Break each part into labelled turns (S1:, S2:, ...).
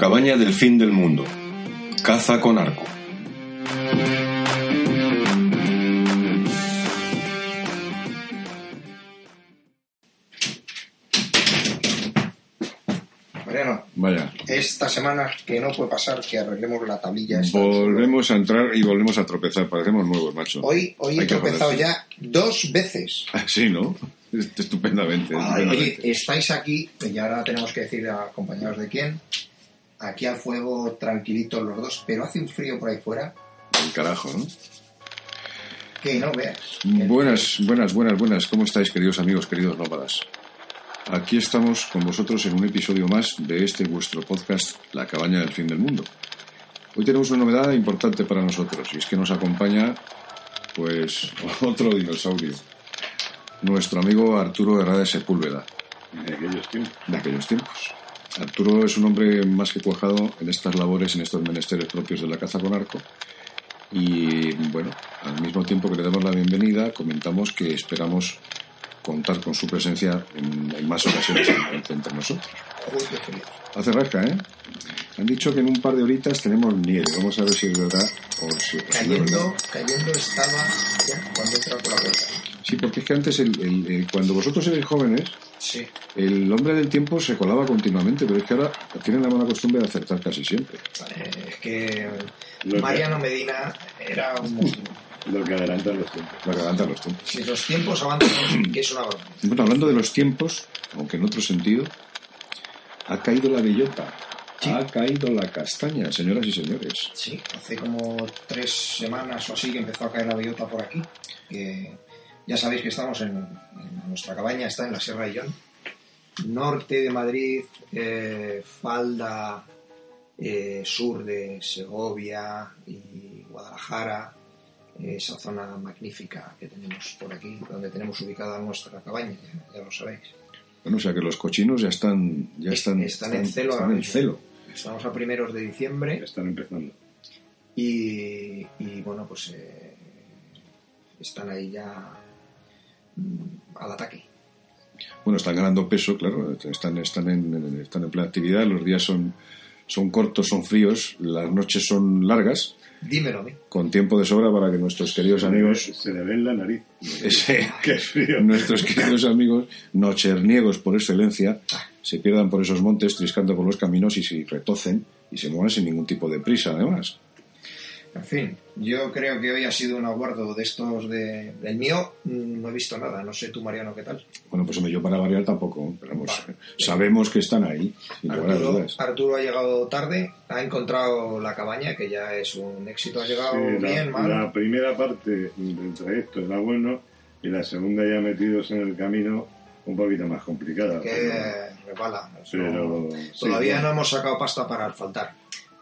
S1: cabaña del fin del mundo. Caza con arco.
S2: Mariano,
S3: Vaya,
S2: esta semana que no puede pasar que arreglemos la tablilla. esta.
S3: volvemos a entrar y volvemos a tropezar. Parecemos nuevos, macho.
S2: Hoy, hoy he
S3: Hay
S2: tropezado ya dos veces.
S3: Ah, Sí, ¿no? Estupendamente. Estupendamente.
S2: oye, estáis aquí, y ahora tenemos que decir a compañeros de quién. Aquí al fuego, tranquilitos los dos, pero hace un frío por ahí fuera
S3: El carajo, ¿no?
S2: que no veas.
S3: Buenas, buenas, buenas, buenas. ¿Cómo estáis, queridos amigos, queridos nómadas? Aquí estamos con vosotros en un episodio más de este vuestro podcast, La cabaña del fin del mundo. Hoy tenemos una novedad importante para nosotros y es que nos acompaña, pues, otro dinosaurio. Nuestro amigo Arturo Herrada de Sepúlveda.
S4: de aquellos tiempos.
S3: de aquellos tiempos. Arturo es un hombre más que cuajado en estas labores, en estos menesteres propios de la caza con arco. Y bueno, al mismo tiempo que le damos la bienvenida, comentamos que esperamos contar con su presencia en, en más ocasiones entre, entre nosotros. Hace rasca, ¿eh? Han dicho que en un par de horitas tenemos nieve. Vamos a ver si es verdad o si, es verdad.
S2: Cayendo, cayendo estaba ya cuando entra por la puerta.
S3: Sí, porque es que antes, el- el- el- cuando vosotros erais jóvenes,
S2: Sí.
S3: el hombre del tiempo se colaba continuamente, pero es que ahora tienen la buena costumbre de acertar casi siempre.
S2: Eh, es que Mariano Medina era un.
S4: Lo que adelantan los tiempos.
S3: La que adelantan los tiempos.
S2: Si los tiempos avanzan, que es una broma.
S3: Bueno, hablando de los tiempos, aunque en otro sentido, ha caído la bellota,
S2: Sí.
S3: ha caído la castaña, señoras y señores.
S2: Sí, hace como tres semanas o así que empezó a caer la bellota por aquí. Que ya sabéis que estamos en, en nuestra cabaña, está en la Sierra de Illón. Norte de Madrid, eh, falda eh, sur de Segovia y Guadalajara, esa zona magnífica que tenemos por aquí, donde tenemos ubicada nuestra cabaña, ya, ya lo sabéis.
S3: Bueno, o sea que los cochinos ya están, ya están,
S2: Están en celo
S3: están en
S2: mismo.
S3: celo.
S2: Estamos a primeros de diciembre
S4: Están empezando.
S2: Y, y, bueno, pues eh, están ahí ya mm, al ataque.
S3: Bueno, están ganando peso, claro, están, están, en, están en plena actividad, los días son, son cortos, son fríos, las noches son largas,
S2: Dímelo a mí.
S3: con tiempo de sobra para que nuestros queridos amigos
S4: Se le ve en la nariz.
S3: ese,
S4: Qué frío.
S3: nuestros queridos amigos nocherniegos por excelencia se pierdan por esos montes triscando por los caminos y se retocen y se muevan sin ningún tipo de prisa además.
S2: En fin, yo creo que hoy ha sido un aguardo de estos de, del mío. mm, No he visto nada. No sé tú, Mariano, qué tal.
S3: Bueno, pues hombre, yo para variar tampoco, pero vamos,
S2: Vale.
S3: sabemos que están ahí, sin lugar a
S2: Arturo,
S3: dudas.
S2: Arturo ha llegado tarde, ha encontrado la cabaña, que ya es un éxito. Ha llegado
S4: Sí, la,
S2: bien, mal.
S4: la primera parte del trayecto era bueno y la segunda ya metidos en el camino un poquito más complicada.
S2: que
S4: pero-
S2: resbala. Eso-
S4: pero,
S2: Todavía
S4: sí,
S2: no hemos sacado pasta para asfaltar.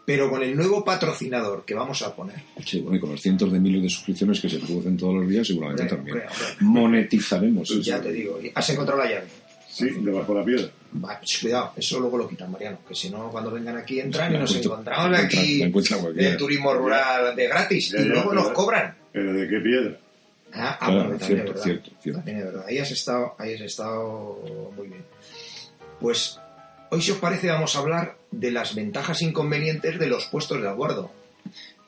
S2: Pero con el nuevo patrocinador que vamos a poner,
S3: Sí, bueno, y con los cientos de miles de suscripciones que se producen todos los días, seguramente también. Monetizaremos.
S2: Y ya te digo, ¿has encontrado la llave?
S4: Sí, debajo de la piedra.
S2: Va, pues, cuidado, eso luego lo quitan, Mariano, que si no, cuando vengan aquí entran y nos encontramos aquí el turismo rural de gratis
S4: Ya,
S2: y luego nos cobran.
S4: ¿Pero de qué piedra?
S2: Ah, ah,
S3: Claro,
S2: bueno, también
S3: cierto,
S2: es verdad.
S3: cierto, cierto.
S2: También es verdad. Ahí has estado, ahí has estado muy bien. Pues hoy, si os parece, vamos a hablar de las ventajas e inconvenientes de los puestos de aguardo.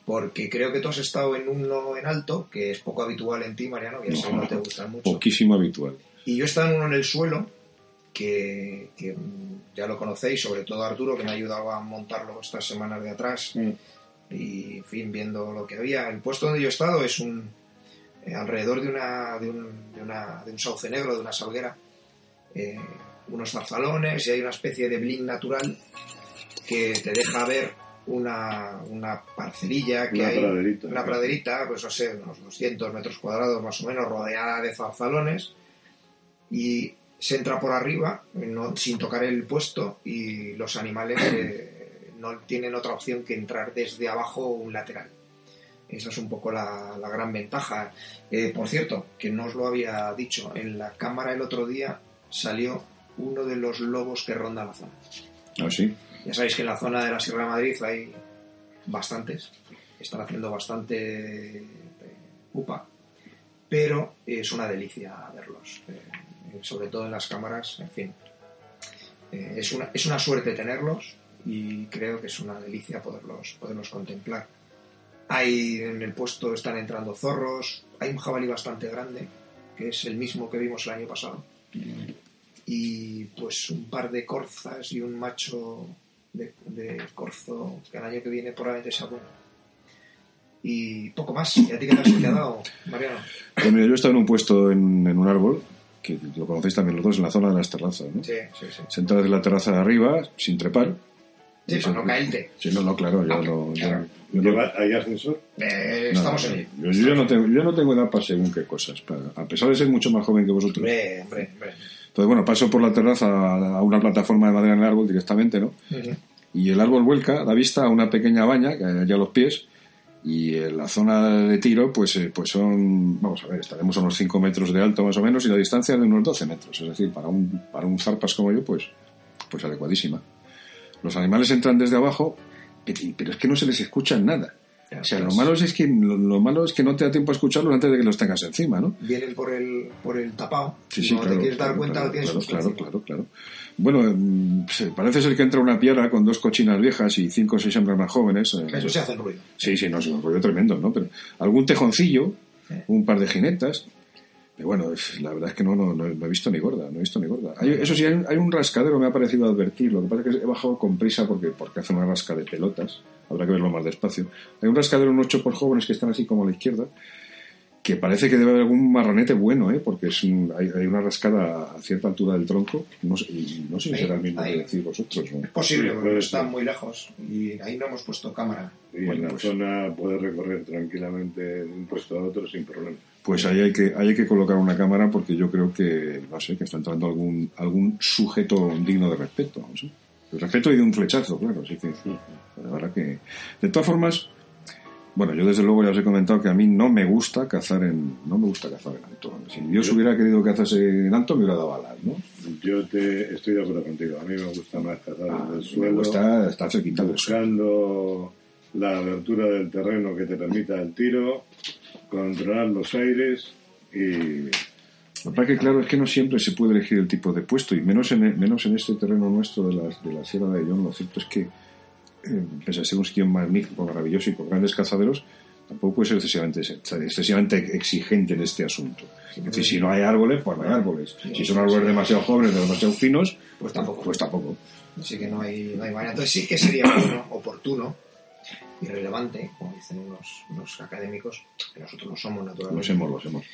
S2: Porque creo que tú has estado en uno en alto, que es poco habitual en ti, Mariano, sé que no te gustan mucho.
S3: Poquísimo habitual.
S2: Y yo he estado en uno en el suelo, que, que, mm, ya lo conocéis, sobre todo Arturo, que me ha ayudado a montarlo estas semanas de atrás. Y, en fin, viendo lo que había. El puesto donde yo he estado es un eh, alrededor de, una, de, un, de, una- de un sauce negro, de una salguera, eh, unos zarzalones y hay una especie de bling natural que te deja ver una, una parcelilla que
S4: Una
S2: hay,
S4: praderita.
S2: una praderita, pues no sé, unos 200 metros cuadrados más o menos, rodeada de zarzalones y se entra por arriba no- sin tocar el puesto y los animales eh, no tienen otra opción que entrar desde abajo o un lateral. Esa es un poco la, la gran ventaja. Eh, por cierto, que no os lo había dicho, en la cámara el otro día salió uno de los lobos que ronda la zona.
S3: ¿Ah, sí?
S2: Ya sabéis que en la zona de la Sierra de Madrid hay bastantes, están haciendo bastante eh, pupa, pero es una delicia verlos, eh, sobre todo en las cámaras, en fin. Eh, es, una, es una suerte tenerlos y creo que es una delicia poderlos, poderlos contemplar. Hay en el puesto están entrando zorros, hay un jabalí bastante grande, que es el mismo que vimos el año pasado, y pues un par de corzas y un macho de, de corzo que el año que viene probablemente sea bueno. Y poco más. ¿Y a ti qué te has dado, Mariano?
S3: Pues mira, yo he estado en un puesto en, en un árbol, que lo conocéis también los dos, en la zona de las terrazas, ¿no?
S2: Sí, sí, sí.
S3: Se entra desde la terraza de arriba, sin trepar.
S2: Sí, para no caerte.
S3: Sí, no, no, claro, yo
S2: Ah,
S3: no... yo-
S2: claro.
S3: yo no-
S4: ¿Lleva- ¿Hay ascensor?
S2: Eh,
S3: no,
S2: estamos
S3: no,
S2: en.
S3: Yo, no tengo, yo no tengo edad para según qué cosas. para- a pesar de ser mucho más joven que vosotros.
S2: Hombre, hombre, hombre.
S3: Entonces, bueno, paso por la terraza a una plataforma de madera en el árbol directamente, ¿no? Y el árbol vuelca, da vista a una pequeña baña que hay allá a los pies y en la zona de tiro pues, eh, pues son, vamos a ver, estaremos a unos 5 metros de alto más o menos y la distancia de unos 12 metros, es decir, para un, para un zarpas como yo pues, pues adecuadísima. Los animales entran desde abajo, pero es que no se les escucha nada. O sea, lo malo es que lo, lo malo es que no te da tiempo a escucharlos antes de que los tengas encima, ¿no?
S2: Vienen por el, por el tapado.
S3: Sí, claro.
S2: te quieres dar cuenta
S3: claro,
S2: lo tienes
S3: claro, claro, claro. Bueno, mm, parece ser que entra una piara con dos cochinas viejas y cinco o seis hembras más jóvenes. eh,
S2: Eso se hace ruido.
S3: Sí, sí, no, es un rollo tremendo, ¿no? Pero algún tejoncillo, un par de jinetas. Pero bueno, la verdad es que no, no, no, no he visto ni gorda, no he visto ni gorda. Hay- eso sí, hay, un- hay un rascadero, me ha parecido advertir. Lo que pasa es que he bajado con prisa porque, porque hace una rasca de pelotas. Habrá que verlo más despacio. Hay un rascadero, unos chopos jóvenes que están así como a la izquierda, que parece que debe haber algún marranete bueno, ¿eh? Porque es un- hay, hay una rascada a cierta altura del tronco. No sé, y no sé si será el mismo
S2: ahí.
S3: que decís vosotros. ¿no?
S2: Es posible,
S4: Sí,
S2: porque
S4: puede
S2: están muy lejos. Y ahí no hemos puesto cámara.
S4: Y
S3: Bueno,
S4: en la
S3: pues-
S4: zona puede recorrer tranquilamente de un puesto a otro sin problema.
S3: Pues ahí hay que, ahí hay que colocar una cámara porque yo creo que, no sé, que está entrando algún, algún sujeto digno de respeto. Sé. De respeto y de un flechazo, claro. Así que, la verdad que. De todas formas, bueno, yo desde luego ya os he comentado que a mí no me gusta cazar en. No me gusta cazar en alto. Si Dios hubiera querido que cazase en alto, me hubiera dado alas, ¿no?
S4: Yo te estoy de acuerdo contigo. A mí me gusta más cazar
S3: Ah,
S4: desde el
S3: me gusta estar cerquita
S4: buscando la abertura del terreno que te permita el tiro, controlar los aires y
S3: Lo que pasa es que, claro, es que no siempre se puede elegir el tipo de puesto, y menos en, menos en este terreno nuestro de la, de la Sierra de Ayllón. Lo cierto es que, eh, pese a ser un sitio magnífico, maravilloso y con grandes cazaderos, tampoco puede ser excesivamente, excesivamente exigente en este asunto. Es decir, si no hay árboles, pues no hay árboles. Si son árboles demasiado jóvenes, demasiado finos,
S2: Pues tampoco.
S3: pues tampoco.
S2: Así que no hay, no hay manera. Entonces sí que sería bueno, oportuno y relevante, como dicen los, los académicos, que nosotros no somos
S3: Lo
S2: naturalmente,
S3: lo hacemos.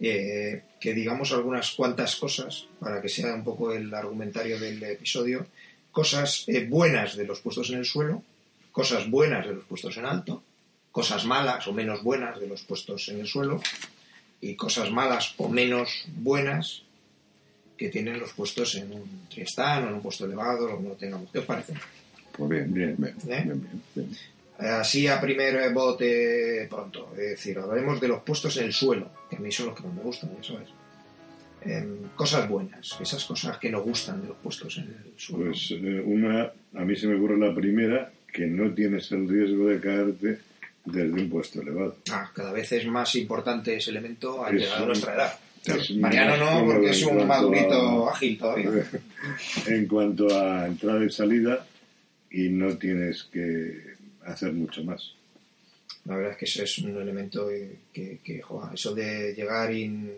S2: eh, que digamos algunas cuantas cosas para que sea un poco el argumentario del episodio, cosas eh, buenas de los puestos en el suelo, cosas buenas de los puestos en alto, cosas malas o menos buenas de los puestos en el suelo y cosas malas o menos buenas que tienen los puestos en un triestán o en un puesto elevado, lo que no tengamos. ¿Qué os parece?
S3: Pues bien, bien, bien.
S2: ¿Eh?
S3: bien, bien, bien.
S2: Así a primer bote pronto. Es decir, hablaremos de los puestos en el suelo, que a mí son los que más me gustan, ya sabes. Em, cosas buenas, esas cosas que nos gustan de los puestos en el suelo.
S4: pues eh, una, a mí se me ocurre la primera, que no tienes el riesgo de caerte desde un puesto elevado.
S2: Ah, cada vez es más importante ese elemento al
S4: Es
S2: llegar a nuestra edad. Mariano no, porque es un madurito
S4: a-
S2: ágil todavía.
S4: en cuanto a entrada y salida y no tienes que hacer mucho más.
S2: La verdad es que eso es un elemento que, que eso de llegar y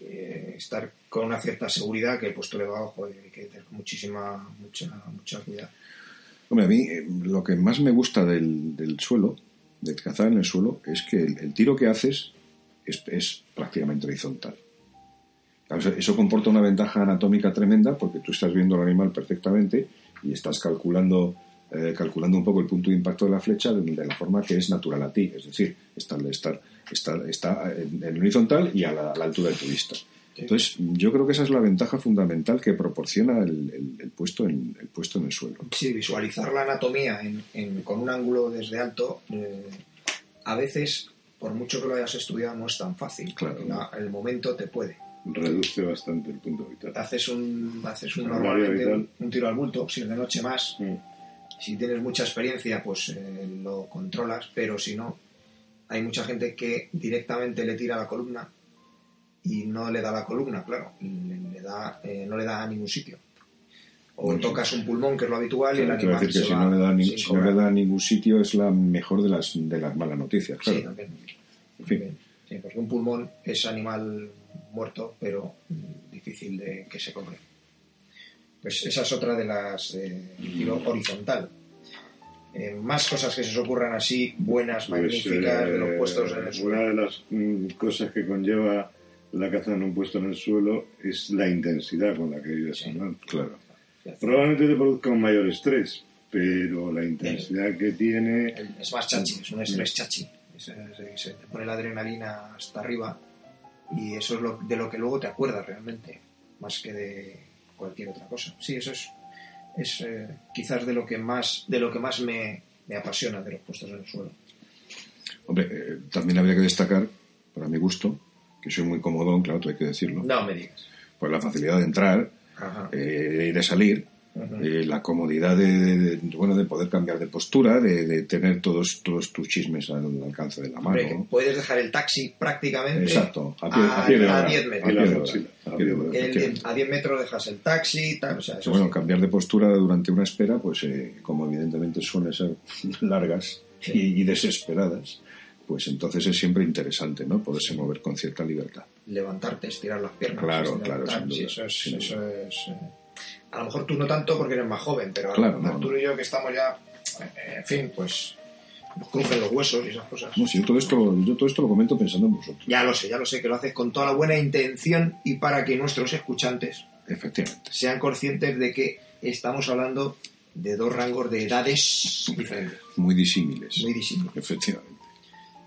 S2: eh, estar con una cierta seguridad que el puesto elevado, joder, hay que tener muchísima, mucha, mucha cuidado.
S3: Hombre, a mí eh, lo que más me gusta del, del suelo, de cazar en el suelo, es que el, el tiro que haces es, es prácticamente horizontal. Claro, eso comporta una ventaja anatómica tremenda porque tú estás viendo al animal perfectamente y estás calculando, eh, calculando un poco el punto de impacto de la flecha de, de la forma que es natural a ti. Es decir, está, está, está, está en, en horizontal y a la, a la altura de tu vista. Entonces, yo creo que esa es la ventaja fundamental que proporciona el, el- el puesto, en, el puesto en el suelo.
S2: Sí, visualizar la anatomía en- en- con un ángulo desde alto, eh, a veces, por mucho que lo hayas estudiado, no es tan fácil.
S3: Claro.
S2: la- el momento te puede.
S4: Reduce bastante el punto vital.
S2: Haces un, haces un,
S4: El
S2: normalmente un, tiro al bulto, si es de noche más,
S4: Mm.
S2: Si tienes mucha experiencia, pues eh, lo controlas, pero si no, hay mucha gente que directamente le tira la columna y no le da la columna, claro, le, le da, eh, no le da a ningún sitio. O
S3: Bueno,
S2: tocas un pulmón, que es lo habitual, y el animal
S3: decir que
S2: se
S3: si
S2: va
S3: no, le da ni- si no le da a ningún sitio es la mejor de las, de las malas noticias, claro.
S2: Sí, también.
S3: En fin.
S2: Sí, porque un pulmón es animal muerto, pero mm, difícil de que se cobre. Pues esa es otra de las eh, horizontal. Eh, más cosas que se os ocurran así, buenas,
S4: Pues,
S2: magníficas, de los
S4: eh,
S2: puestos en el
S4: Una
S2: suelo.
S4: de las mm, cosas que conlleva la caza en un puesto en el suelo es la intensidad con la que vive ese animal.
S3: Claro.
S4: Probablemente te produzca un mayor estrés, pero la intensidad que tiene
S2: El- Es más chachi, es un estrés chachi. Es- es- se te pone la adrenalina hasta arriba y eso es lo, de lo que luego te acuerdas realmente, más que de cualquier otra cosa. Sí, eso es, es eh, quizás de lo que más, de lo que más me, me apasiona de los puestos en el suelo.
S3: Hombre, eh, también habría que destacar, para mi gusto, que soy muy comodón, claro, hay que decirlo,
S2: No me digas.
S3: pues la facilidad de entrar eh, y de salir,
S2: Ujú.
S3: eh, la comodidad de, de- de- bueno, de poder cambiar de postura, de, de tener todos, todos tus chismes al alcance de la
S2: Hombre,
S3: mano.
S2: puedes dejar el taxi prácticamente
S3: Exacto, a pie, a pie de
S2: a
S3: hora.
S2: 10
S3: a
S2: metros.
S3: A pie de hora,
S2: El-
S3: efectivamente.
S2: a 10 metros dejas el taxi, tal, o sea, eso
S3: bueno,
S2: sí.
S3: cambiar de postura durante una espera, pues eh, como evidentemente suelen ser largas
S2: Sí.
S3: y, y desesperadas, pues entonces es siempre interesante, ¿no? Poderse mover con cierta libertad.
S2: levantarte, estirar las piernas.
S3: Claro,
S2: estirar-
S3: claro, sin
S2: sí,
S3: duda,
S2: eso es,
S3: sin
S2: eso es, eh, a lo mejor tú no tanto porque eres más joven, pero
S3: Claro, no,
S2: Arturo y yo que estamos ya, eh, en fin, pues nos crujen los huesos y esas cosas.
S3: No, si yo todo esto, yo todo esto lo comento pensando en vosotros.
S2: Ya lo sé, ya lo sé, que lo haces con toda la buena intención y para que nuestros escuchantes
S3: Efectivamente.
S2: sean conscientes de que estamos hablando de dos rangos de edades diferentes,
S3: Muy disímiles.
S2: muy disímiles.
S3: Efectivamente.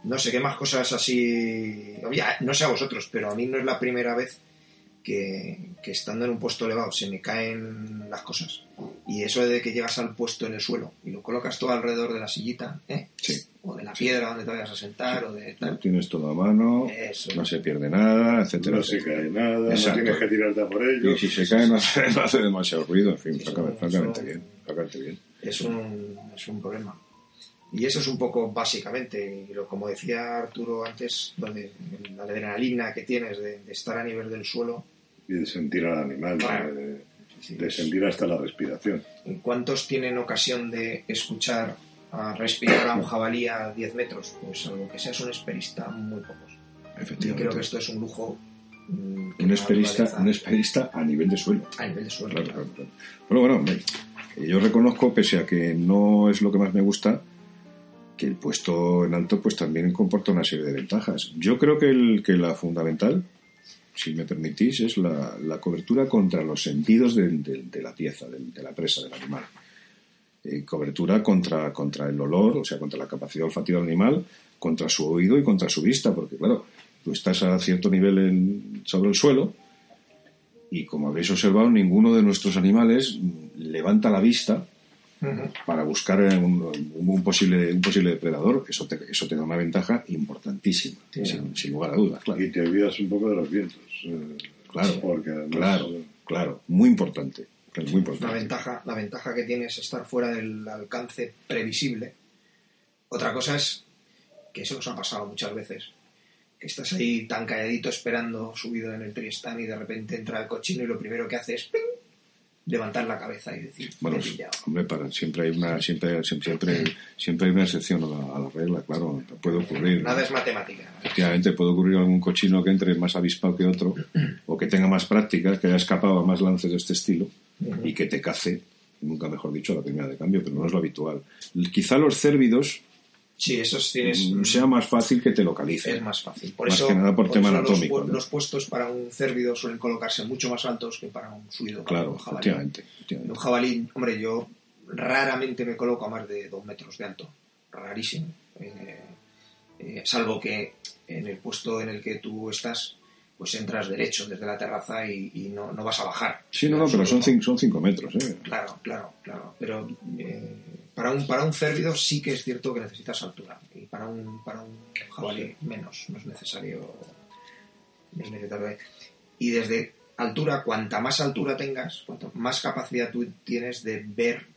S2: No sé qué más cosas así. No sé a vosotros, pero a mí no es la primera vez que, que estando en un puesto elevado se me caen las cosas. Y eso de que llegas al puesto en el suelo y lo colocas todo alrededor de la sillita, ¿eh?
S3: Sí.
S2: o de la piedra donde te vayas a sentar, o de
S3: Lo
S2: tal.
S3: tienes todo a mano,
S2: Eso.
S3: no se pierde nada, etcétera.
S4: no se cae nada,
S3: Exacto.
S4: no tienes que tirarte a por ello.
S3: Y si se cae no hace, no hace demasiado ruido, en fin,
S2: Sí,
S3: francamente,
S2: eso-
S3: bien, bien.
S2: Es un, es un problema. Y eso es un poco básicamente, y lo, como decía Arturo antes, donde la adrenalina que tienes de, de estar a nivel del suelo.
S4: Y de sentir al animal,
S2: Claro.
S4: de,
S2: sí,
S4: de sentir hasta la respiración.
S2: ¿Cuántos tienen ocasión de escuchar a respirar a un jabalí a 10 metros? Pues algo que seas un esperista, muy pocos. Y
S3: Efectivamente.
S2: creo que esto es un lujo. mm,
S3: un, esperista, un esperista a nivel de suelo.
S2: a nivel de suelo.
S3: Claro, claro, claro. Bueno, hombre, yo reconozco, pese a que no es lo que más me gusta, que el puesto en alto pues también comporta una serie de ventajas. Yo creo que, el, que la fundamental, si me permitís, es la, la cobertura contra los sentidos del- de la pieza, de la presa, del animal. Eh, cobertura contra, contra el olor, o sea, contra la capacidad olfativa del animal, contra su oído y contra su vista, porque claro, tú estás a cierto nivel en- sobre el suelo y como habréis observado, ninguno de nuestros animales levanta la vista Para buscar un, un posible, un posible depredador. Eso te, eso te da una ventaja importantísima,
S2: Sí.
S3: sin, sin lugar a dudas, claro.
S4: Y te olvidas un poco de los vientos. eh,
S3: Claro,
S4: porque además,
S3: Claro,
S4: eh,
S3: claro, muy importante. muy
S2: La ventaja, la ventaja que tiene es estar fuera del alcance previsible. Otra cosa es que eso nos ha pasado muchas veces. Que estás ahí tan calladito esperando subido en el triestán y de repente entra el cochino y lo primero que hace es ¡ping! Levantar la cabeza y decir,
S3: Bueno, hombre, para, siempre hay una siempre siempre siempre hay una excepción a la, a la regla, claro, puede ocurrir.
S2: Nada es matemática.
S3: Efectivamente, puede ocurrir algún cochino que entre más avispado que otro, o que tenga más práctica, que haya escapado a más lances de este estilo, y que te cace, nunca mejor dicho, a la primera de cambio, pero no es lo habitual. Quizá los cérvidos
S2: Sí, esos tienes...
S3: mm, sea más fácil que te localicen.
S2: Es más fácil. Por
S3: Más
S2: eso,
S3: que nada por tema
S2: eso
S3: anatómico,
S2: Los, pu-
S3: ¿no?
S2: los puestos para un cérvido suelen colocarse mucho más altos que para un suido.
S3: Claro,
S2: un jabalí.
S3: efectivamente.
S2: Un jabalí, hombre, yo raramente me coloco a más de dos metros de alto. Rarísimo. Eh, eh, salvo que en el puesto en el que tú estás, pues entras derecho desde la terraza y, y no, no vas a bajar.
S3: Sí, no, no, pero son cinco, son cinco metros, ¿eh?
S2: Claro, claro, claro. Pero eh, para un para un cérvido sí que es cierto que necesitas altura. Y para un, para un jabalí menos, no es necesario. no es necesario. Y desde altura, cuanta más altura tengas, cuanto más capacidad tú tienes de ver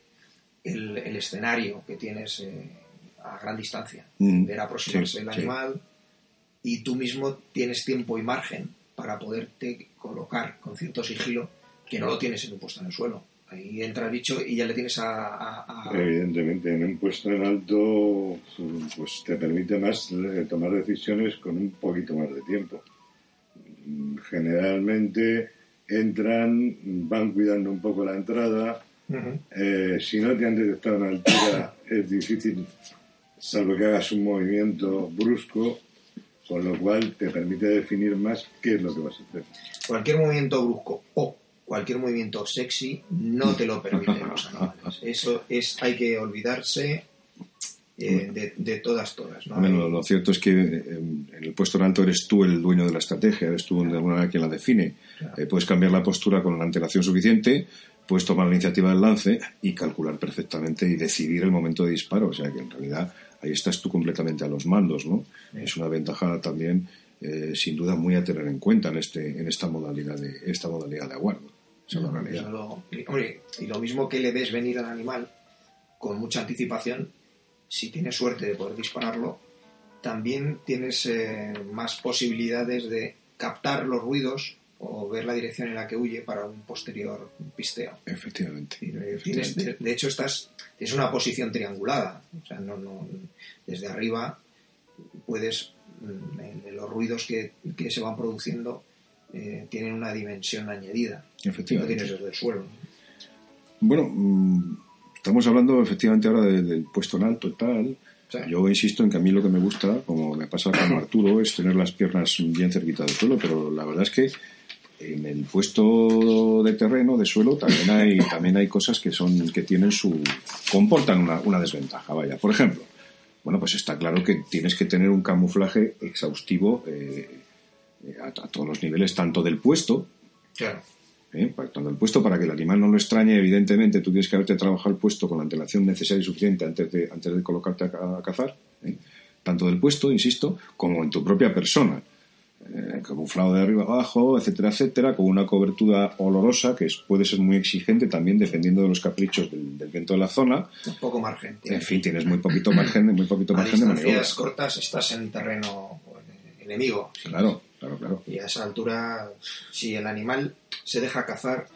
S2: el, el escenario que tienes eh, a gran distancia.
S3: Mm,
S2: Ver aproximarse
S3: sí,
S2: el
S3: sí.
S2: animal y tú mismo tienes tiempo y margen para poderte colocar con cierto sigilo que no lo tienes en un puesto en el suelo. ahí entra el bicho y ya le tienes a... a- a-
S4: Evidentemente, en un puesto en alto, pues te permite más eh, tomar decisiones con un poquito más de tiempo. Generalmente entran, van cuidando un poco la entrada. Eh, si no te han detectado una altura, es difícil, salvo que hagas un movimiento brusco, con lo cual te permite definir más qué es lo que vas a hacer.
S2: Cualquier movimiento brusco o cualquier movimiento sexy no te lo permiten los animales. Eso es, hay que olvidarse eh, de, de todas, todas. ¿no?
S3: Bueno, lo cierto es que eh, en el puesto en alto eres tú el dueño de la estrategia, eres tú de alguna manera quien la define.
S2: Claro.
S3: Eh, puedes cambiar la postura con una antelación suficiente, puedes tomar la iniciativa del lance y calcular perfectamente y decidir el momento de disparo. O sea que en realidad ahí estás tú completamente a los mandos, ¿no? Es una ventaja también, eh, sin duda, muy a tener en cuenta en este en esta modalidad de esta modalidad de aguardo. Esa es la realidad.
S2: hombre, y lo mismo que le ves venir al animal con mucha anticipación, si tienes suerte de poder dispararlo, también tienes eh, más posibilidades de captar los ruidos o ver la dirección en la que huye para un posterior pisteo.
S3: Efectivamente.
S2: Y,
S3: efectivamente.
S2: Tienes, de, de hecho, estás, es una posición triangulada. O sea, no, no, desde arriba puedes, mm, en- los ruidos que, que se van produciendo eh, tienen una dimensión añadida. Que no
S3: Efectivamente.
S2: tienes desde el suelo.
S3: Bueno, mm, estamos hablando efectivamente ahora de- del puesto en alto y tal.
S2: Sí.
S3: Yo insisto en que a mí lo que me gusta, como me pasa con Arturo, es tener las piernas bien cerquita del suelo, pero la verdad es que en el puesto de terreno, de suelo, también hay, también hay cosas que son, que tienen su, comportan una, una desventaja, vaya. Por ejemplo, bueno, pues está claro que tienes que tener un camuflaje exhaustivo eh, a, a todos los niveles, tanto del puesto,
S2: Claro.
S3: ¿eh? Tanto el puesto para que el animal no lo extrañe, evidentemente tú tienes que haberte trabajado el puesto con la antelación necesaria y suficiente antes de, antes de colocarte a, ca- a cazar, ¿eh? tanto del puesto, insisto, como en tu propia persona. Eh, camuflado de arriba abajo, etcétera, etcétera, con una cobertura olorosa que es- puede ser muy exigente también dependiendo de los caprichos del, del viento de la zona.
S2: Un poco margen.
S3: En fin, tienes muy poquito margen, muy poquito
S2: a
S3: margen de maniobra.
S2: cortas estás en terreno pues, enemigo.
S3: Claro, claro, claro.
S2: Y a esa altura, si el animal se deja cazar,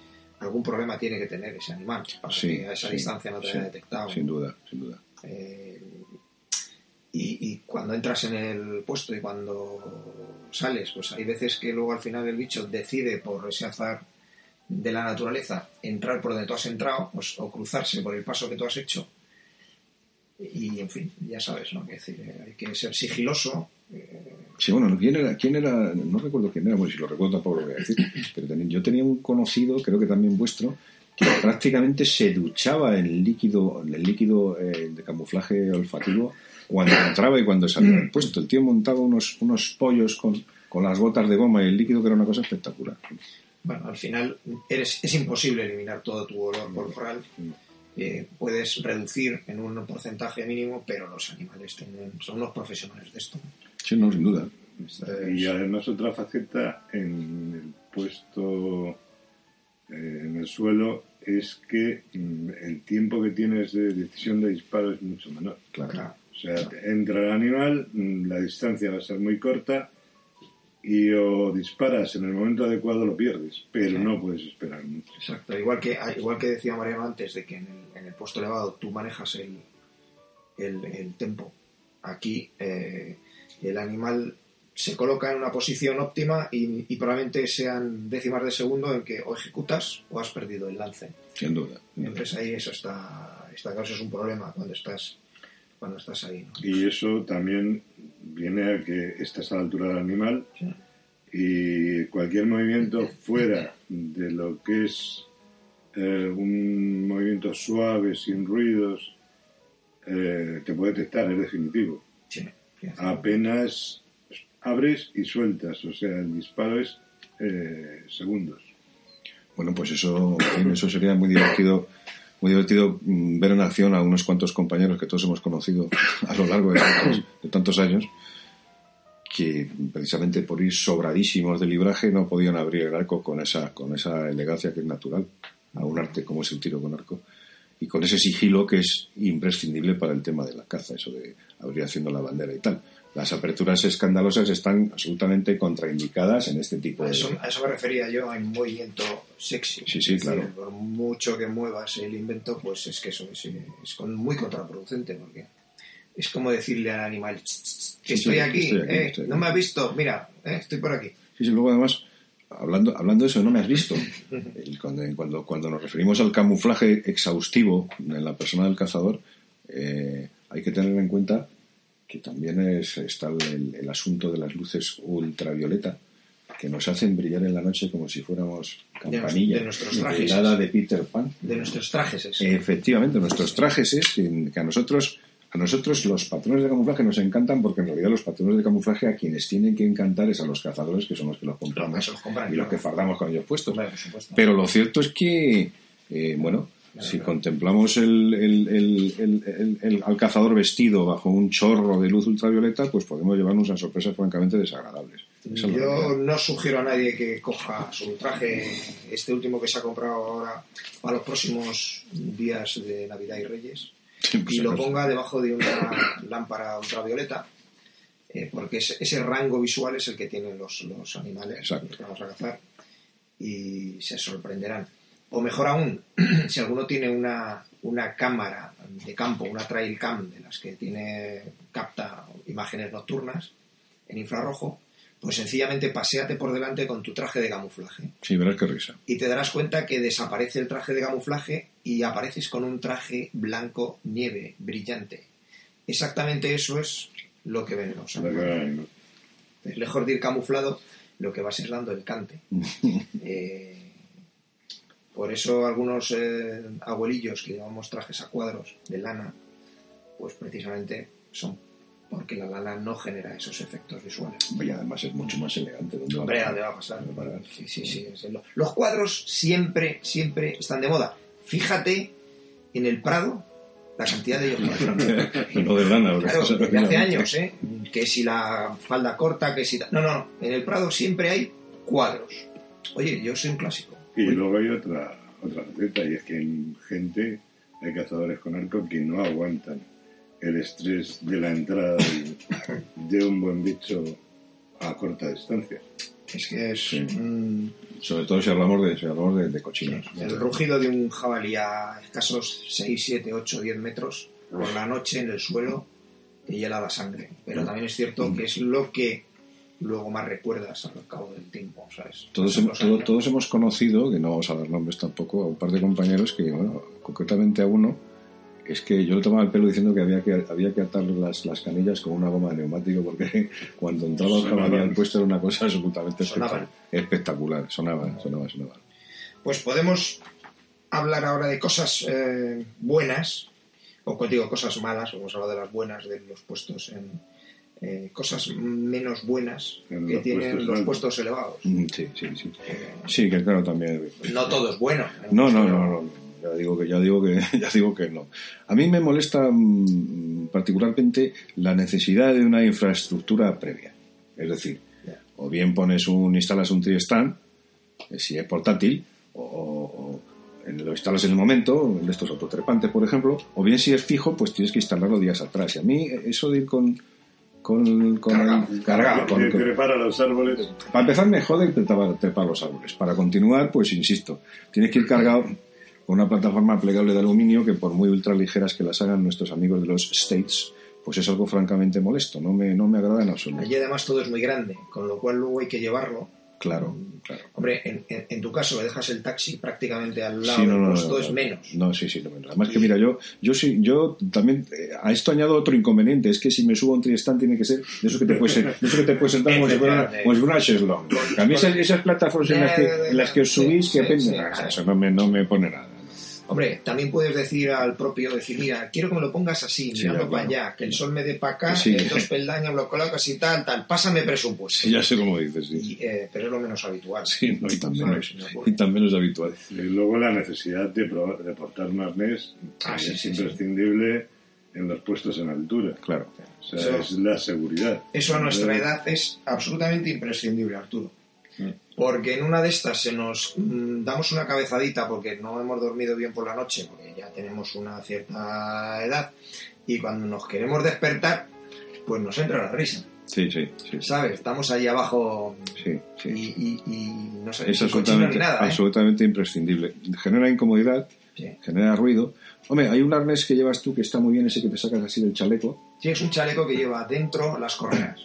S2: algún problema tiene que tener ese animal para
S3: Sí,
S2: que a esa
S3: sí,
S2: distancia no te
S3: sí,
S2: haya detectado.
S3: Sin duda, sin duda.
S2: Eh, y, y cuando entras en el puesto y cuando sales, pues hay veces que luego al final el bicho decide por ese azar de la naturaleza entrar por donde tú has entrado pues, o cruzarse por el paso que tú has hecho. Y en fin, ya sabes, ¿no? Que decir, eh, hay que ser sigiloso. eh,
S3: Sí, bueno, ¿quién era? ¿quién era? No recuerdo quién era, bueno, si lo recuerdo tampoco lo voy a decir. Pero yo tenía un conocido, creo que también vuestro, que prácticamente se duchaba en líquido, en el líquido eh, de camuflaje olfativo cuando entraba y cuando salía del puesto. El tío montaba unos, unos pollos con, con las gotas de goma y el líquido que era una cosa espectacular.
S2: bueno, al final eres, es imposible eliminar todo tu olor corporal. Eh, puedes reducir en un porcentaje mínimo, pero los animales tienen, son unos profesionales de esto.
S3: Sí, no, sin duda.
S4: Y además otra faceta en el puesto eh, en el suelo es que mm, el tiempo que tienes de decisión de disparo es mucho menor.
S3: Claro.
S2: Claro.
S4: Sea, entra el animal, mm, la distancia va a ser muy corta y o disparas en el momento adecuado lo pierdes, pero no puedes esperar mucho.
S2: Exacto, igual que, igual que decía Mariano antes, de que en el, en el puesto elevado tú manejas el, el, el tempo. Aquí eh, el animal se coloca en una posición óptima y, y probablemente sean décimas de segundo en que o ejecutas o has perdido el lance.
S3: Sin duda. sin duda.
S2: Entonces ahí eso está, está claro, eso es un problema cuando estás, cuando estás ahí. ¿no?
S4: Y eso también viene a que estás a la altura del animal
S2: Sí.
S4: y cualquier movimiento fuera de lo que es eh, un movimiento suave, sin ruidos, eh, te puede detectar, es definitivo.
S2: Sí.
S4: Apenas abres y sueltas, o sea, el disparo es eh, segundos.
S3: Bueno, pues eso, eso sería muy divertido, muy divertido mm, ver en acción a unos cuantos compañeros que todos hemos conocido a lo largo de tantos, de tantos años, que precisamente por ir sobradísimos de libraje no podían abrir el arco con esa, con esa elegancia que es natural a un arte como es el tiro con arco y con ese sigilo que es imprescindible para el tema de la caza, eso de abrir haciendo la bandera y tal. Las aperturas escandalosas están absolutamente contraindicadas en este tipo de...
S2: eso, a eso me refería yo en movimiento sexy.
S3: Sí, sí,
S2: Es decir,
S3: claro.
S2: por mucho que muevas el invento, pues es que eso es, es con- muy contraproducente, porque es como decirle al animal, "Ch, ch, ch, que estoy,
S3: sí,
S2: aquí,
S3: estoy aquí,
S2: eh,
S3: estoy aquí".
S2: no me has visto, mira, eh, estoy por aquí.
S3: Sí, sí, luego además, hablando, hablando de eso, no me has visto. Cuando, cuando, cuando nos referimos al camuflaje exhaustivo en la persona del cazador, eh, hay que tener en cuenta que también es, está el, el asunto de las luces ultravioleta que nos hacen brillar en la noche como si fuéramos campanilla
S2: de nuestros trajes.
S3: de Peter Pan.
S2: De nuestros trajes es.
S3: Efectivamente, nuestros trajes es que, que a nosotros a nosotros los patrones de camuflaje nos encantan porque en realidad los patrones de camuflaje a quienes tienen que encantar es a los cazadores que son los que los compramos
S2: Los compran,
S3: y los que fardamos con ellos puestos. Pero lo cierto es que, eh, bueno, si contemplamos el, el- al cazador vestido bajo un chorro de luz ultravioleta, pues podemos llevarnos a sorpresas francamente desagradables. Esa
S2: Yo no sugiero a nadie que coja su traje, este último que se ha comprado ahora, para los próximos días de Navidad y Reyes,
S3: Sí, pues,
S2: y lo
S3: acaso.
S2: ponga debajo de una lámpara ultravioleta, eh, porque ese, ese rango visual es el que tienen los, los animales
S3: Exacto.
S2: que vamos a cazar, y se sorprenderán. O mejor aún, si alguno tiene una, una cámara de campo, una trail cam de las que tiene capta imágenes nocturnas en infrarrojo, pues sencillamente paséate por delante con tu traje de camuflaje
S3: Sí, verás qué risa.
S2: y te darás cuenta que desaparece el traje de camuflaje y apareces con un traje blanco nieve, brillante. Exactamente eso es lo que ven los. Es lejos de ir camuflado, lo que vas es dando el cante. Eh, por eso algunos eh, abuelillos que llevamos trajes a cuadros de lana, pues precisamente son porque la lana no genera esos efectos visuales.
S3: Y además es mucho más elegante. ¿dónde va a
S2: Hombre. ¿dónde va a pasar? Sí, sí, sí. Los cuadros siempre, siempre están de moda. Fíjate en el Prado la cantidad de ellos que
S3: no de lana.
S2: Claro, desde hace años, ¿eh? Que si la falda corta, que si... No, no, no. En el Prado siempre hay cuadros. Oye, yo soy un clásico.
S4: Y luego hay otra, otra receta, y es que hay gente, hay cazadores con arco que no aguantan el estrés de la entrada de, de un buen bicho a corta distancia.
S2: Es que es
S3: Sí.
S2: mm,
S3: Sobre todo si hablamos de, si hablamos de, de cochinos.
S2: el rugido de un jabalí a escasos 6, 7, 8, 10 metros por la noche en el suelo te hiela la sangre. Pero también es cierto que es lo que luego más recuerdas al cabo del tiempo, ¿sabes?
S3: Todos, hemos-
S2: los
S3: todo-
S2: años.
S3: todos hemos conocido, que no vamos a dar nombres tampoco, a un par de compañeros que, bueno, concretamente a uno, es que yo le tomaba el pelo diciendo que había que, había que atar las, las canillas con una goma de neumático porque cuando entraba el
S4: Sonaban.
S3: al puesto era una cosa absolutamente
S2: Sonaban.
S3: espectacular. espectacular. Sonaba, sonaba, sonaba.
S2: Pues podemos hablar ahora de cosas eh, buenas, o digo cosas malas, hemos hablado de las buenas de los puestos en eh, cosas menos buenas
S4: En
S2: que
S4: los
S2: tienen
S4: puestos
S2: los puestos elevados.
S3: Mm, Sí, sí, sí.
S2: Eh,
S3: Sí, que claro, también.
S2: no todo es bueno.
S3: No, no,
S2: Pero-
S3: no, no. Ya digo que, ya digo que, ya digo que no. A mí me molesta mm, particularmente la necesidad de una infraestructura previa. Es decir, o bien pones un, instalas un tristand, eh, si es portátil, o, o- lo instalas en el momento, de estos autotrepantes, por ejemplo, o bien si es fijo, pues tienes que instalarlo días atrás. Y a mí eh, eso de ir con, con, con
S2: Cargado.
S3: el- cargado, con-
S4: a los árboles,
S3: para empezar, me jode trepar, trepar los árboles. Para continuar, pues insisto, tienes que ir cargado con una plataforma plegable de aluminio que, por muy ultraligeras que las hagan nuestros amigos de los States, pues es algo francamente molesto. No me, no me agrada en absoluto.
S2: Allí además todo es muy grande, con lo cual luego hay que llevarlo.
S3: Claro, claro.
S2: Hombre, en, en- en tu caso, dejas el taxi prácticamente al lado
S3: Sí, no, no,
S2: puesto,
S3: no,
S2: es
S3: no.
S2: menos.
S3: No, sí, sí, lo menos. Además que mira, yo, yo sí, yo también eh, a esto añado otro inconveniente, es que si me subo a un triestán tiene que ser de eso que te puedes, de eso que te puedes sentar como si fuera, una. A mí esas, esas plataformas en las que, en las que os subís, que apenas- eso no me, no me pone nada.
S2: Hombre, también puedes decir al propio, decir, mira, quiero que me lo pongas así,
S3: Sí,
S2: mirando para allá, que el sol me dé para acá,
S3: Sí.
S2: eh, dos peldaños lo colocas y tal, tal, pásame presupuesto.
S3: Sí, ya sé cómo dices, sí.
S2: Y, eh, pero es lo menos habitual.
S3: Sí, no, y menos,
S2: Me ocurre.
S3: y tan menos habitual.
S4: y luego la necesidad de, probar- de portar un arnés
S2: Ah,
S4: que
S2: sí,
S4: es
S2: sí, sí.
S4: imprescindible en los puestos en altura.
S3: Claro.
S4: O sea,
S2: Eso-
S4: es la seguridad.
S2: Eso a nuestra edad es absolutamente imprescindible, Arturo. Porque en una de estas se nos mm, damos una cabezadita porque no hemos dormido bien por la noche, porque ya tenemos una cierta edad, y cuando nos queremos despertar, pues nos entra la risa.
S3: Sí, sí, sí.
S2: ¿Sabes? Estamos ahí abajo
S3: Sí, sí.
S2: y, y- y no sé,
S3: es
S2: cochino ni
S3: absolutamente,
S2: nada, ¿eh?
S3: absolutamente imprescindible. Genera incomodidad,
S2: Sí.
S3: genera ruido. Hombre, hay un arnés que llevas tú que está muy bien, ese que te sacas así del chaleco,
S2: Sí, es un chaleco que lleva dentro las correas.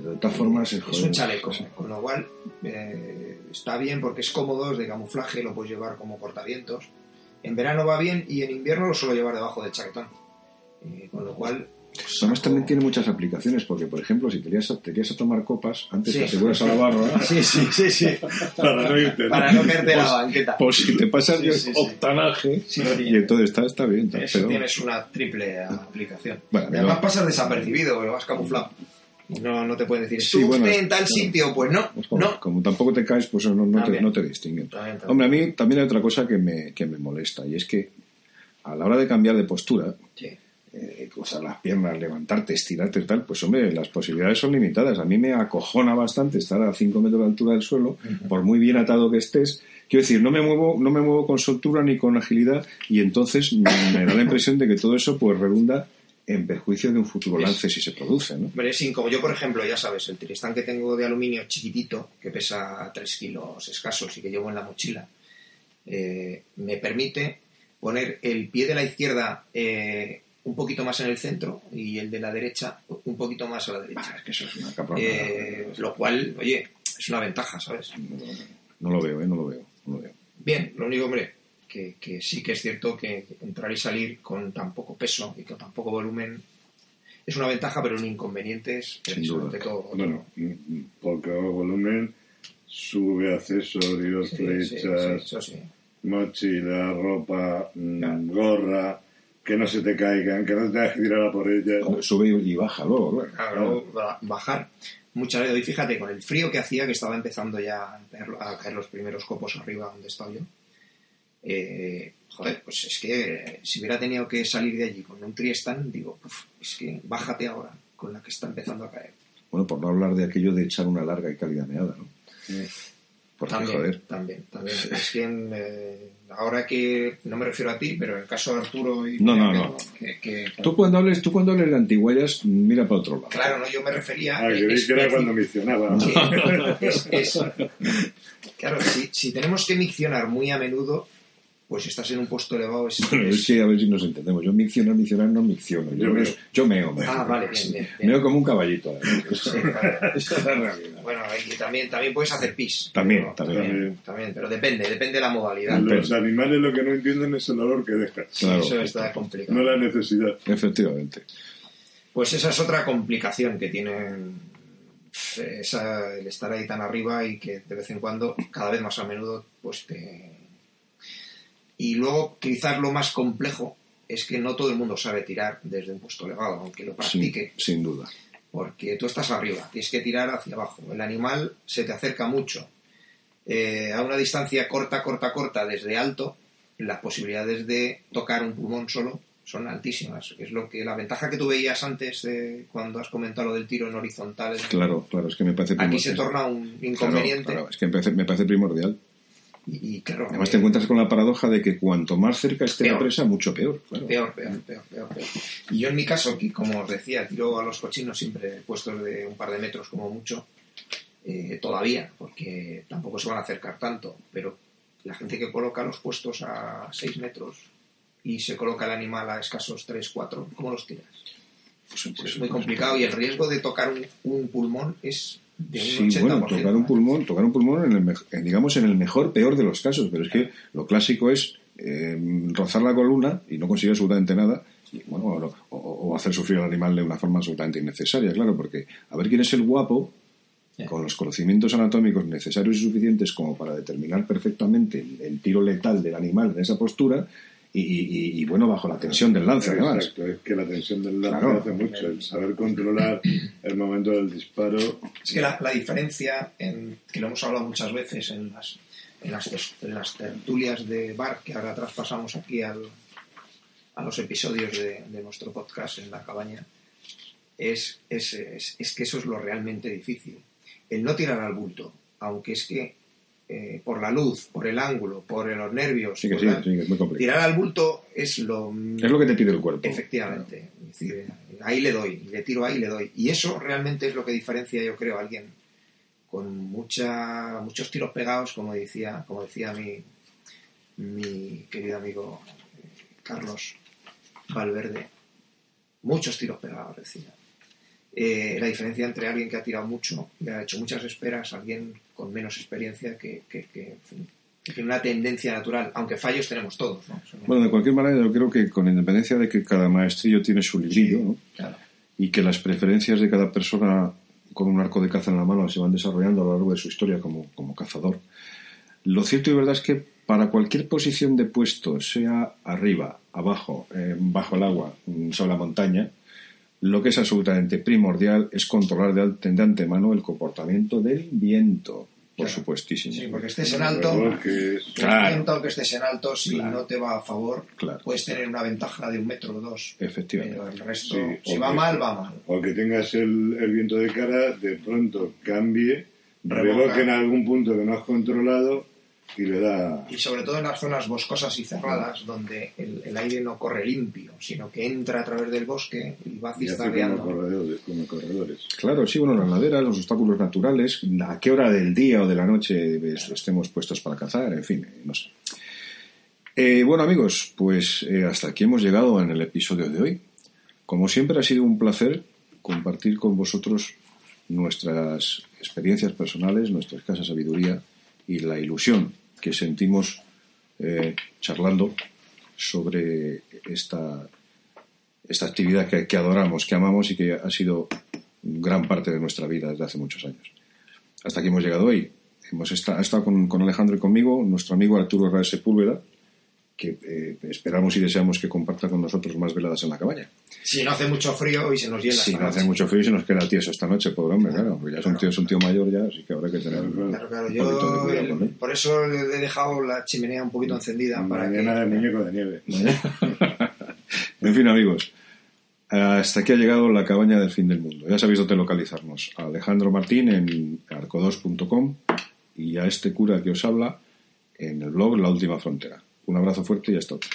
S3: Pero de todas formas
S2: es
S3: joder,
S2: un chaleco,
S3: sí.
S2: con lo cual eh, está bien porque es cómodo, es de camuflaje, lo puedes llevar como cortavientos. En verano va bien y en invierno lo suelo llevar debajo del chaquetón. Eh, con lo cual...
S3: Además también tiene muchas aplicaciones, porque por ejemplo, si te querías, te querías a tomar copas, antes
S2: Sí.
S3: te aseguras a la barra,
S2: Sí, sí, sí, sí.
S4: Para no irte.
S2: Para no caerte la banqueta.
S3: por si te pasas
S2: Sí,
S3: de
S2: sí, sí.
S3: octanaje,
S2: Sí,
S3: y entonces está, está bien. está-
S2: Eso
S3: pero-
S2: tienes una triple aplicación.
S3: Bueno,
S2: y además pasas desapercibido, porque vas camuflado. No, no te pueden decir,
S3: Sí, bueno,
S2: en tal sitio, pues no,
S3: Pues como,
S2: no.
S3: como tampoco te caes, pues no, no, te,
S2: También.
S3: no te distinguen.
S2: También, también.
S3: Hombre, a mí también hay otra cosa que me, que me molesta, y es que a la hora de cambiar de postura,
S2: Sí.
S3: eh, usar las piernas, levantarte, estirarte y tal, pues hombre, las posibilidades son limitadas. A mí me acojona bastante estar a 5 metros de altura del suelo, por muy bien atado que estés. Quiero decir, no me muevo, no me muevo con soltura ni con agilidad, y entonces me da la impresión de que todo eso pues redunda en perjuicio de un futuro
S2: Es-
S3: lance si se produce, ¿no?
S2: Hombre, es incómodo. Yo, por ejemplo, ya sabes, el tristán que tengo de aluminio chiquitito, que pesa 3 kilos escasos y que llevo en la mochila, eh, me permite poner el pie de la izquierda eh, un poquito más en el centro y el de la derecha un poquito más a la derecha.
S3: Es que eso es una cabronada.
S2: Eh, lo cual, oye, es una ventaja, ¿sabes?
S3: No lo veo, ¿eh? No lo veo. No lo veo.
S2: Bien, lo único, hombre, que, que sí que es cierto que entrar y salir con tan poco peso y con tan poco volumen es una ventaja, pero un inconveniente es de todo.
S4: Bueno, porque volumen sube accesorios,
S2: Sí,
S4: flechas,
S2: sí, eso sí.
S4: mochila, ropa, mm,
S2: Claro.
S4: gorra, que no se te caigan, que no te tengas que tirar a por ellas.
S3: Sube y baja luego, claro.
S2: Claro, ba- bajar. Muchas veces, y fíjate, con el frío que hacía, que estaba empezando ya a caer los primeros copos arriba donde estaba yo, eh, joder, pues es que eh, si hubiera tenido que salir de allí con un triestán, digo, "Uf, es que bájate ahora con la que está empezando a caer.
S3: Bueno, por no hablar de aquello de echar una larga y cálida meada, ¿no? Porque,
S2: también,
S3: joder,
S2: también, también. Es que en, eh, ahora que, no me refiero a ti, pero en el caso de Arturo y...
S3: No, no, no.
S2: Que, que-
S3: tú cuando hables, tú cuando hables de antiguallas, mira para otro lado.
S2: claro, no, yo me refería...
S4: Ah, que era cuando
S2: es- es- claro, si, si tenemos que miccionar muy a menudo, pues estás en un puesto elevado. Es,
S3: Bueno,
S2: es-
S3: es que a ver si nos entendemos. Yo miccionar, miccionar, no micciono. Yo,
S4: Yo
S3: meo,
S4: meo.
S3: yo meo. meo.
S2: Ah, vale, bien, bien. bien.
S3: Meo como un caballito.
S2: Sí, vale.
S3: Esa es la realidad.
S2: Bueno, y también, también puedes hacer pis.
S3: También,
S2: Pero-
S3: también.
S2: también, también, pero depende, depende de la modalidad.
S4: Los animales lo que no entienden es el olor que dejas,
S2: Sí,
S3: Claro.
S2: eso está complicado.
S4: no la necesidad.
S3: Efectivamente.
S2: Pues esa es otra complicación que tienen esa- el estar ahí tan arriba y que de vez en cuando, cada vez más a menudo, pues te... Y luego quizás lo más complejo es que no todo el mundo sabe tirar desde un puesto elevado, aunque lo practique,
S3: sin duda.
S2: porque tú estás arriba, tienes que tirar hacia abajo. El animal se te acerca mucho. Eh, a una distancia corta, corta, corta, desde alto, las posibilidades de tocar un pulmón solo son altísimas. Es lo que la ventaja que tú veías antes eh, cuando has comentado lo del tiro en horizontal.
S3: Claro, claro, es que me parece
S2: Aquí se
S3: primordial.
S2: torna un
S3: Claro,
S2: inconveniente.
S3: claro, es que me parece, me parece primordial.
S2: Y, y claro,
S3: Además
S2: eh,
S3: te encuentras con la paradoja de que cuanto más cerca esté la presa, mucho peor. claro.
S2: Peor, peor, peor, peor, peor. Y yo en mi caso, que como os decía, tiro a los cochinos siempre puestos de un par de metros como mucho, eh, todavía, porque tampoco se van a acercar tanto, pero la gente que coloca los puestos a 6 metros y se coloca el animal a escasos 3, 4, ¿cómo los tiras?
S3: Pues, pues,
S2: es muy
S3: pues,
S2: complicado y el riesgo de tocar un, un pulmón es de un
S3: Sí,
S2: 80%.
S3: bueno, tocar un pulmón, tocar un pulmón en el, en, digamos en el mejor, peor de los casos, pero es que lo clásico es eh, rozar la columna y no conseguir absolutamente nada, y, bueno, o, o- o hacer sufrir al animal de una forma absolutamente innecesaria, claro, porque a ver quién es el guapo con los conocimientos anatómicos necesarios y suficientes como para determinar perfectamente el, el tiro letal del animal en esa postura y, y- y- y, bueno, bajo la tensión del lance, además.
S4: Exacto, es que la tensión del lance
S3: Claro.
S4: hace mucho. El saber controlar el momento del disparo.
S2: Es que la, la diferencia, en, que lo hemos hablado muchas veces en las, en las, tes- en las tertulias de bar, que ahora traspasamos aquí al, a los episodios de, de nuestro podcast en la cabaña, es, es, es- es que eso es lo realmente difícil. El no tirar al bulto, aunque es que eh, por la luz, por el ángulo, por los nervios,
S3: Sí que sí,
S2: la-
S3: sí, que es muy complicado.
S2: tirar al bulto es lo,
S3: Es lo que te pide el cuerpo.
S2: Efectivamente. Es decir, ahí le doy, le tiro ahí y le doy. Y eso realmente es lo que diferencia, yo creo, a alguien con mucha, muchos tiros pegados, como decía, como decía mi, mi querido amigo eh, Carlos Valverde. Muchos tiros pegados, decía. Eh, la diferencia entre alguien que ha tirado mucho y ha hecho muchas esperas, alguien con menos experiencia que, que, que, tiene una tendencia natural, aunque fallos tenemos todos. ¿no?
S3: Bueno, de cualquier manera, yo creo que con independencia de que cada maestrillo tiene su librillo, ¿no?
S2: Claro.
S3: y que las preferencias de cada persona con un arco de caza en la mano se van desarrollando a lo largo de su historia como, como cazador. Lo cierto y verdad es que para cualquier posición de puesto, sea arriba, abajo, eh, bajo el agua, mm, sobre la montaña, lo que es absolutamente primordial es controlar de, ante- de antemano el comportamiento del viento, por
S2: Claro.
S3: supuestísimo.
S2: Sí, porque estés en alto,
S4: que es-
S3: Claro.
S2: el viento que estés en alto, si
S3: Claro.
S2: no te va a favor,
S3: Claro.
S2: puedes tener una ventaja de un metro o dos.
S3: Efectivamente.
S2: Pero el resto,
S4: Sí,
S2: si va
S4: que-
S2: mal, va mal.
S4: o que tengas el, el viento de cara, de pronto cambie, revoque en algún punto que no has controlado y le da...
S2: Y sobre todo en las zonas boscosas y cerradas, donde el, el aire no corre limpio, sino que entra a través del bosque y va cizagueando.
S4: corredores, como corredores.
S3: Claro, sí, bueno, las laderas, los obstáculos naturales, a qué hora del día o de la noche es- estemos puestos para cazar, en fin, eh, no sé. Eh, bueno, amigos, pues eh, hasta aquí hemos llegado en el episodio de hoy. Como siempre, ha sido un placer compartir con vosotros nuestras experiencias personales, nuestra escasa sabiduría y la ilusión que sentimos eh, charlando sobre esta, esta actividad que, adoramos, que amamos y que ha sido gran parte de nuestra vida desde hace muchos años. Hasta aquí hemos llegado hoy. Hemos esta- ha estado con, con Alejandro y conmigo nuestro amigo Arturo Herrera Sepúlveda, que eh, esperamos y deseamos que comparta con nosotros más veladas en la cabaña.
S2: Si no hace mucho frío y se nos llena.
S3: Si no hace mucho frío y se nos queda tieso esta noche, pobre hombre, claro, porque ya es un tío, es un tío mayor ya, así que habrá que tener
S2: Claro, claro.
S3: un
S2: Yo,
S3: de cuidado
S2: el-
S3: con él.
S2: por eso le he dejado la chimenea un poquito encendida para que...
S4: Mañana de muñeco de nieve.
S3: En fin, amigos, hasta aquí ha llegado la cabaña del fin del mundo. Ya sabéis dónde localizarnos. A Alejandro Martín en arco2.com y a este cura que os habla en el blog La Última Frontera. Un abrazo fuerte y hasta otra.